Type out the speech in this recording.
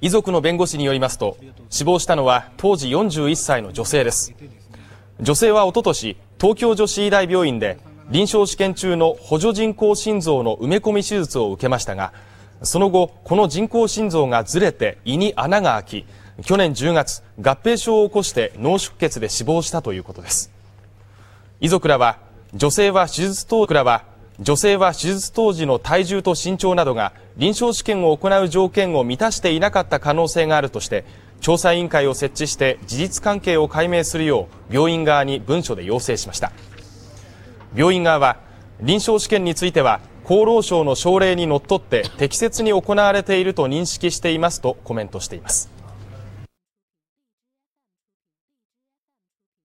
遺族の弁護士によりますと死亡したのは当時41歳の女性です。女性はおととし東京女子医大病院で臨床試験中の補助人工心臓の埋め込み手術を受けましたがその後この人工心臓がずれて胃に穴が開き去年10月合併症を起こして脳出血で死亡したということです。遺族らは女性は手術当らは女性は手術当時の体重と身長などが臨床試験を行う条件を満たしていなかった可能性があるとして調査委員会を設置して事実関係を解明するよう病院側に文書で要請しました。病院側は臨床試験については厚労省の省令にのっとって適切に行われていると認識していますとコメントしています。